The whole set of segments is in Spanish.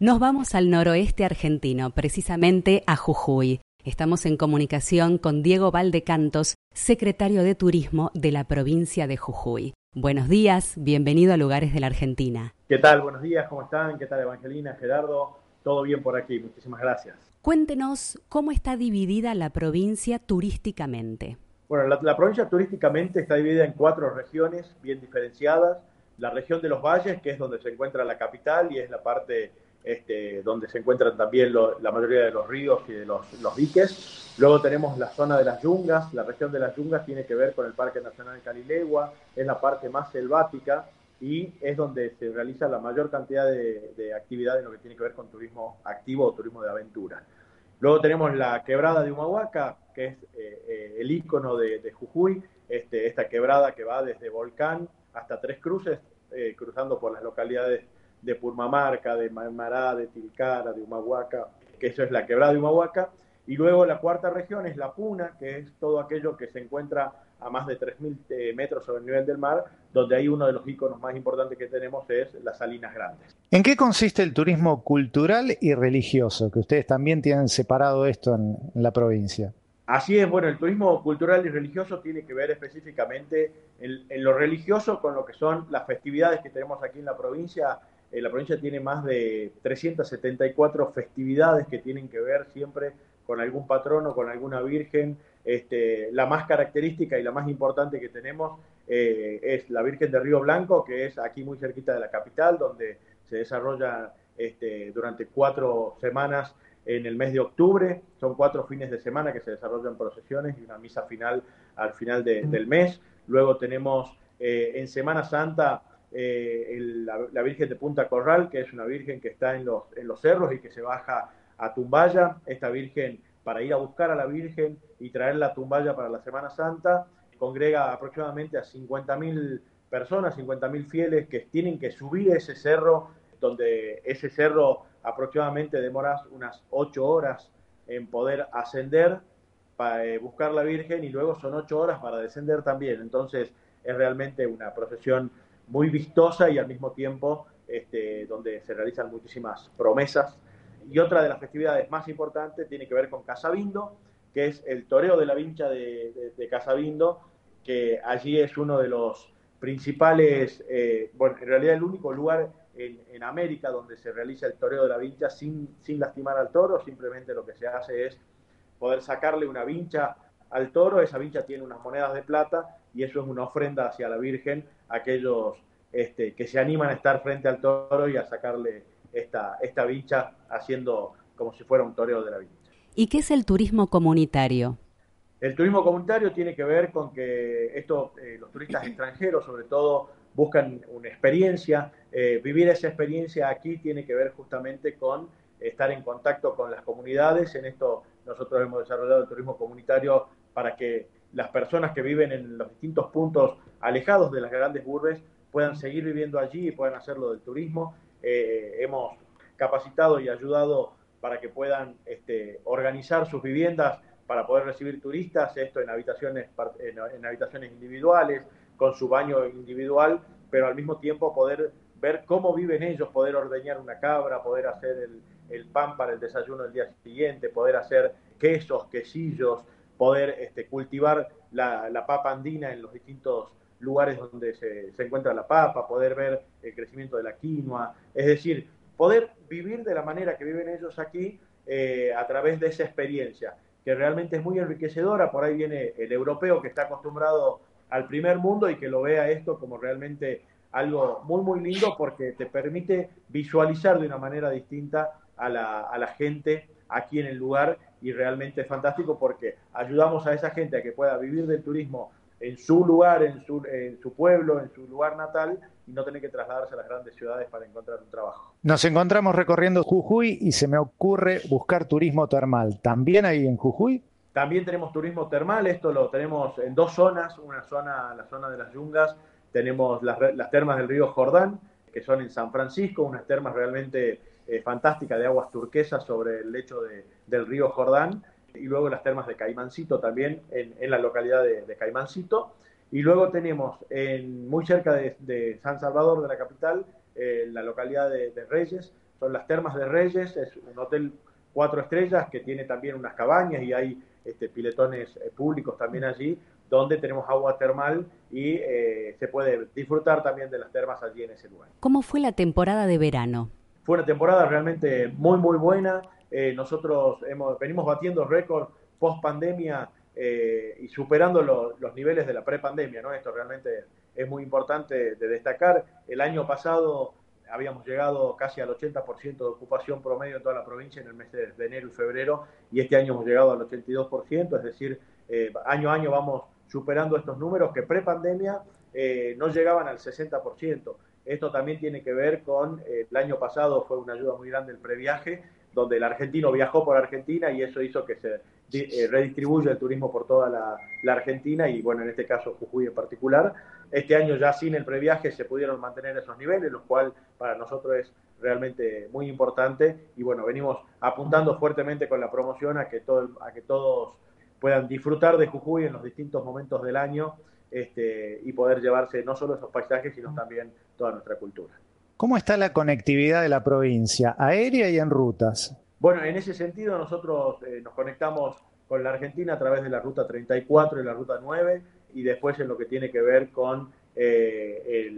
Nos vamos al noroeste argentino, precisamente a Jujuy. Estamos en comunicación con Diego Valdecantos, secretario de Turismo de la provincia de Jujuy. Buenos días, bienvenido a Lugares de la Argentina. ¿Qué tal? Buenos días, ¿cómo están? ¿Qué tal Evangelina, Gerardo? Todo bien por aquí, muchísimas gracias. Cuéntenos cómo está dividida la provincia turísticamente. Bueno, la, la provincia turísticamente está dividida en cuatro regiones bien diferenciadas. La región de los valles, que es donde se encuentra la capital y es la parte este, donde se encuentran también la mayoría de los ríos y de los, diques. Luego tenemos la zona de las yungas, la región de las yungas tiene que ver con el Parque Nacional Calilegua, es la parte más selvática y es donde se realiza la mayor cantidad de, actividades en lo que tiene que ver con turismo activo o turismo de aventura. Luego tenemos la quebrada de Humahuaca, que es eh, eh, el ícono de, Jujuy, este, esta quebrada que va desde Volcán hasta Tres Cruces, eh, cruzando por las localidades de Purmamarca, de Mará, de Tilcara, de Humahuaca, que eso es la quebrada de Humahuaca. Y luego la cuarta región es la Puna, que es todo aquello que se encuentra a más de 3.000 eh, metros sobre el nivel del mar, donde hay uno de los iconos más importantes que tenemos es las Salinas Grandes. ¿En qué consiste el turismo cultural y religioso? Que ustedes también tienen separado esto en, la provincia. Así es, bueno, el turismo cultural y religioso tiene que ver específicamente en lo religioso con lo que son las festividades que tenemos aquí en la provincia eh, la provincia tiene más de 374 festividades que tienen que ver siempre con algún patrono, con alguna virgen. Este, la más característica y la más importante que tenemos eh, es la Virgen de Río Blanco, que es aquí muy cerquita de la capital, donde se desarrolla este, durante cuatro semanas en el mes de octubre. Son cuatro fines de semana que se desarrollan procesiones y una misa final al final del mes. Luego tenemos eh, en Semana Santa eh, la, Virgen de Punta Corral, que es una Virgen que está en los, en los cerros y que se baja a Tumbaya. Esta Virgen, para ir a buscar a la Virgen y traerla a Tumbaya para la Semana Santa, congrega aproximadamente a 50.000 personas, 50.000 fieles que tienen que subir ese cerro, donde ese cerro aproximadamente demora unas 8 horas en poder ascender para eh, buscar la Virgen y luego son 8 horas para descender también. Entonces es realmente una procesión muy vistosa y al mismo tiempo este, donde se realizan muchísimas promesas. Y otra de las festividades más importantes tiene que ver con Casabindo, que es el toreo de la vincha de, de, Casabindo, que allí es uno de los principales, eh, bueno, en realidad el único lugar en, en, América donde se realiza el toreo de la vincha sin, sin lastimar al toro, simplemente lo que se hace es poder sacarle una vincha al toro, esa vincha tiene unas monedas de plata y eso es una ofrenda hacia la Virgen aquellos este, que se animan a estar frente al toro y a sacarle esta, esta vincha haciendo como si fuera un toreo de la vincha. ¿Y qué es el turismo comunitario? El turismo comunitario tiene que ver con que esto, eh, los turistas extranjeros sobre todo buscan una experiencia, eh, vivir esa experiencia aquí tiene que ver justamente con estar en contacto con las comunidades, en esto nosotros hemos desarrollado el turismo comunitario para que las personas que viven en los distintos puntos alejados de las grandes urbes puedan seguir viviendo allí y puedan hacerlo del turismo. Eh, hemos capacitado y ayudado para que puedan este, organizar sus viviendas para poder recibir turistas, esto en habitaciones, en, habitaciones individuales, con su baño individual, pero al mismo tiempo poder ver cómo viven ellos, poder ordeñar una cabra, poder hacer el, el pan para el desayuno del día siguiente, poder hacer quesos, quesillos, poder este, cultivar la, papa andina en los distintos lugares donde se, encuentra la papa, poder ver el crecimiento de la quinoa, es decir, poder vivir de la manera que viven ellos aquí eh, a través de esa experiencia, que realmente es muy enriquecedora. Por ahí viene el europeo que está acostumbrado al primer mundo y que lo vea esto como realmente algo muy, muy lindo porque te permite visualizar de una manera distinta a la, a la gente aquí en el lugar y realmente es fantástico porque ayudamos a esa gente a que pueda vivir del turismo en su lugar, en su, en su pueblo, en su lugar natal y no tener que trasladarse a las grandes ciudades para encontrar un trabajo. Nos encontramos recorriendo Jujuy y se me ocurre buscar turismo termal. ¿También hay en Jujuy? También tenemos turismo termal, esto lo tenemos en dos zonas, una zona, la zona de las yungas, tenemos las, las termas del río Jordán, que son en San Francisco, unas termas realmente eh, fantástica de aguas turquesas sobre el lecho del río Jordán, y luego las termas de Caimancito también en, la localidad de, Caimancito. Y luego tenemos en, muy cerca de, San Salvador, de la capital, en la localidad de, Reyes, son las Termas de Reyes, es un hotel cuatro estrellas que tiene también unas cabañas y hay este, piletones eh, públicos también allí, donde tenemos agua termal y eh, se puede disfrutar también de las termas allí en ese lugar. ¿Cómo fue la temporada de verano? Fue una temporada realmente muy, muy buena. Eh, nosotros hemos, venimos batiendo récord post pandemia y superando los niveles de la prepandemia, ¿no? Esto realmente es muy importante de destacar. El año pasado habíamos llegado casi al 80% de ocupación promedio en toda la provincia en el mes de, enero y febrero y este año hemos llegado al 82%, es decir, eh, año a año vamos superando estos números que pre-pandemia eh, no llegaban al 60%. Esto también tiene que ver con eh, el año pasado fue una ayuda muy grande el previaje, donde el argentino viajó por Argentina y eso hizo que se redistribuya el turismo por toda la, la Argentina y bueno, en este caso Jujuy en particular. Este año ya sin el previaje se pudieron mantener esos niveles, lo cual para nosotros es realmente muy importante y bueno, venimos apuntando fuertemente con la promoción a que, todo, a que todos puedan disfrutar de Jujuy en los distintos momentos del año este, y poder llevarse no solo esos paisajes, sino también toda nuestra cultura. ¿Cómo está la conectividad de la provincia, aérea y en rutas? Bueno, en ese sentido nosotros eh, nos conectamos con la Argentina a través de la ruta 34 y la ruta 9 y después en lo que tiene que ver con eh,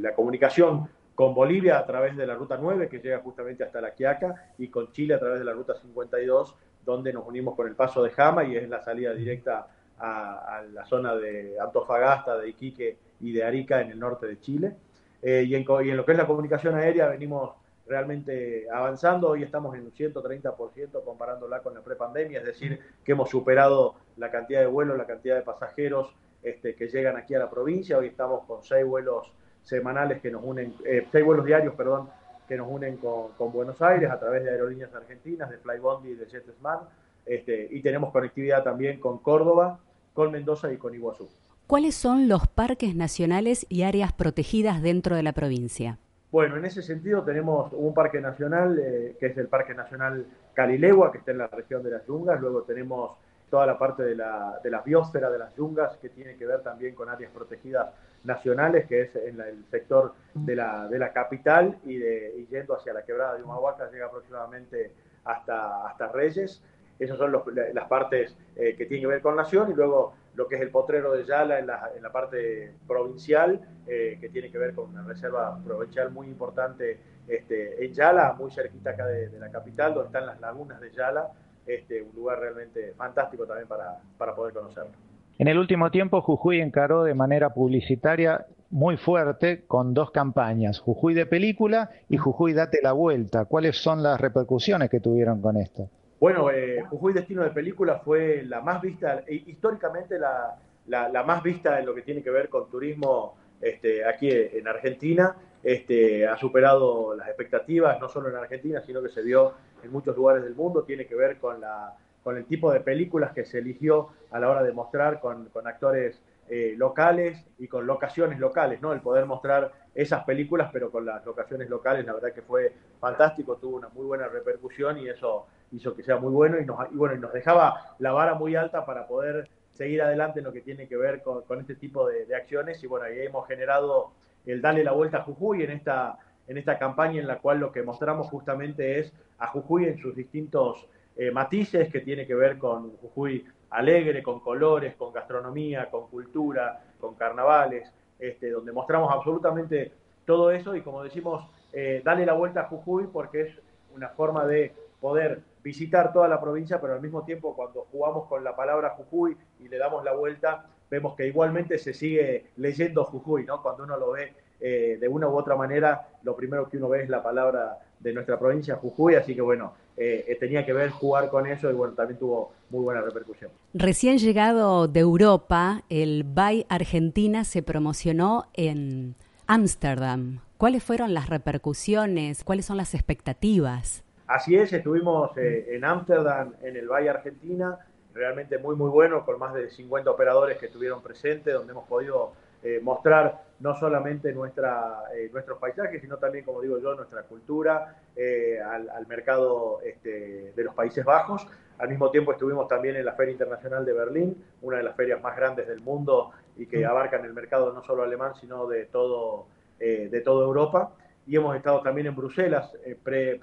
la comunicación con Bolivia a través de la ruta 9 que llega justamente hasta La Quiaca y con Chile a través de la ruta 52 donde nos unimos con el paso de Jama y es la salida directa a, la zona de Antofagasta, de Iquique y de Arica en el norte de Chile. Eh, y, en, lo que es la comunicación aérea venimos realmente avanzando. Hoy estamos en un 130% comparándola con la prepandemia, es decir, que hemos superado la cantidad de vuelos, la cantidad de pasajeros este, que llegan aquí a la provincia. Hoy estamos con seis vuelos semanales que nos unen, eh, seis vuelos diarios, perdón, que nos unen con, Buenos Aires a través de aerolíneas argentinas, de Flybondi y de JetSmart. Este, y tenemos conectividad también con Córdoba, con Mendoza y con Iguazú. ¿Cuáles son los parques nacionales y áreas protegidas dentro de la provincia? Bueno, en ese sentido tenemos un parque nacional, eh, que es el Parque Nacional Calilegua, que está en la región de las Yungas. Luego tenemos toda la parte de la, de la biosfera de las Yungas, que tiene que ver también con áreas protegidas nacionales, que es en el sector de la, de la capital y, de, yendo hacia la quebrada de Humahuaca llega aproximadamente hasta, hasta Reyes. Esas son las partes eh, que tienen que ver con Nación y luego lo que es el potrero de Yala en la, en la parte provincial, eh, que tiene que ver con una reserva provincial muy importante este, en Yala, muy cerquita acá de, la capital, donde están las lagunas de Yala, este, un lugar realmente fantástico también para, para poder conocerlo. En el último tiempo, Jujuy encaró de manera publicitaria muy fuerte con dos campañas, Jujuy de película y Jujuy Date la Vuelta. ¿Cuáles son las repercusiones que tuvieron con esto? Bueno, eh, Jujuy Destino de Película fue la más vista, e, históricamente la, la, más vista en lo que tiene que ver con turismo este, aquí en Argentina. Este, ha superado las expectativas, no solo en Argentina, sino que se vio en muchos lugares del mundo. Tiene que ver con, la, con el tipo de películas que se eligió a la hora de mostrar con, con actores eh, locales y con locaciones locales, ¿no? El poder mostrar esas películas, pero con las locaciones locales, la verdad que fue fantástico, tuvo una muy buena repercusión y eso hizo que sea muy bueno y nos, bueno, y nos dejaba la vara muy alta para poder seguir adelante en lo que tiene que ver con, este tipo de, acciones. Y bueno, ahí hemos generado el Dale la Vuelta a Jujuy en esta, en esta campaña en la cual lo que mostramos justamente es a Jujuy en sus distintos eh, matices que tiene que ver con Jujuy alegre, con colores, con gastronomía, con cultura, con carnavales, este, donde mostramos absolutamente todo eso. Y como decimos, eh, dale la vuelta a Jujuy porque es una forma de poder visitar toda la provincia, pero al mismo tiempo cuando jugamos con la palabra Jujuy y le damos la vuelta, vemos que igualmente se sigue leyendo Jujuy, ¿no? Cuando uno lo ve eh, de una u otra manera, lo primero que uno ve es la palabra de nuestra provincia, Jujuy, así que bueno, eh, tenía que ver jugar con eso y bueno, también tuvo muy buena repercusión. Recién llegado de Europa, el BAI Argentina se promocionó en Ámsterdam. ¿Cuáles fueron las repercusiones? ¿Cuáles son las expectativas? Así es, estuvimos eh, en Ámsterdam, en el BAI Argentina, realmente muy, muy bueno, con más de 50 operadores que estuvieron presentes, donde hemos podido eh, mostrar no solamente nuestra, eh, nuestros paisajes, sino también, como digo yo, nuestra cultura al, mercado este, de los Países Bajos. Al mismo tiempo estuvimos también en la Feria Internacional de Berlín, una de las ferias más grandes del mundo y que mm. abarcan el mercado no solo alemán, sino de todo, de toda Europa. Y hemos estado también en Bruselas, eh, pre,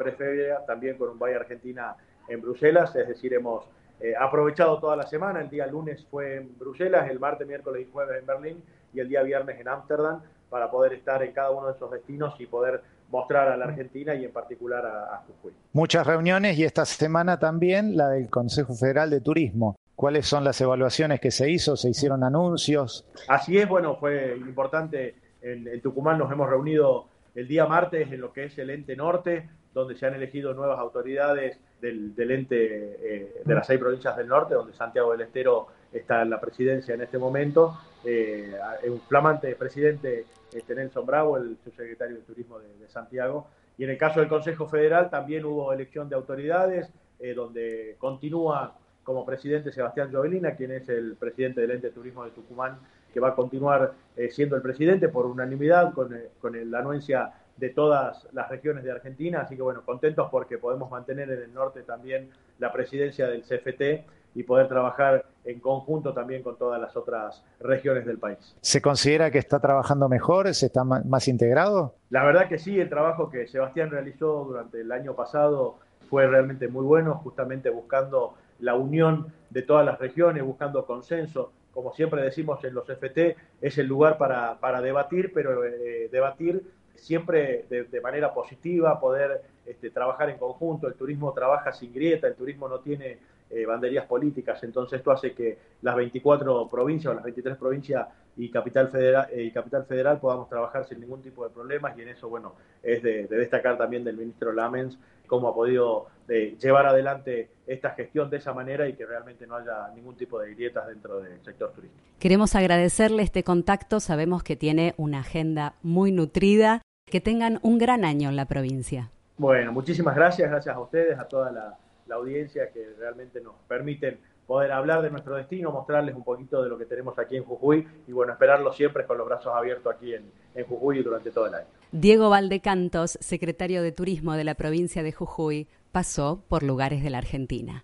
también con un Valle Argentina en Bruselas, es decir, hemos eh, aprovechado toda la semana, el día lunes fue en Bruselas, el martes, miércoles y jueves en Berlín y el día viernes en Ámsterdam para poder estar en cada uno de esos destinos y poder mostrar a la Argentina y en particular a, a Jujuy. Muchas reuniones y esta semana también la del Consejo Federal de Turismo. ¿Cuáles son las evaluaciones que se hizo? ¿Se hicieron anuncios? Así es, bueno, fue importante. En, Tucumán nos hemos reunido el día martes en lo que es el ente norte, donde se han elegido nuevas autoridades del, ente eh, de las seis provincias del norte, donde Santiago del Estero está en la presidencia en este momento. Eh, un flamante presidente, este Nelson Bravo, el subsecretario de Turismo de, Santiago. Y en el caso del Consejo Federal también hubo elección de autoridades, eh, donde continúa como presidente Sebastián Jovelina, quien es el presidente del ente de turismo de Tucumán, que va a continuar eh, siendo el presidente por unanimidad con, eh, con la anuencia de todas las regiones de Argentina. Así que bueno, contentos porque podemos mantener en el norte también la presidencia del CFT y poder trabajar en conjunto también con todas las otras regiones del país. ¿Se considera que está trabajando mejor? ¿Se está más integrado? La verdad que sí, el trabajo que Sebastián realizó durante el año pasado fue realmente muy bueno, justamente buscando la unión de todas las regiones, buscando consenso. Como siempre decimos en los FT, es el lugar para, para debatir, pero eh, debatir siempre de, manera positiva, poder este, trabajar en conjunto. El turismo trabaja sin grieta, el turismo no tiene eh, banderías políticas, entonces esto hace que las 24 provincias o las 23 provincias y Capital Federal, eh, y Capital Federal podamos trabajar sin ningún tipo de problemas y en eso, bueno, es de, destacar también del ministro Lamens cómo ha podido eh, llevar adelante esta gestión de esa manera y que realmente no haya ningún tipo de grietas dentro del sector turístico. Queremos agradecerle este contacto, sabemos que tiene una agenda muy nutrida, que tengan un gran año en la provincia. Bueno, muchísimas gracias, gracias a ustedes, a toda la, audiencia que realmente nos permiten poder hablar de nuestro destino, mostrarles un poquito de lo que tenemos aquí en Jujuy y bueno, esperarlos siempre con los brazos abiertos aquí en, en Jujuy durante todo el año. Diego Valdecantos, secretario de Turismo de la provincia de Jujuy, pasó por lugares de la Argentina.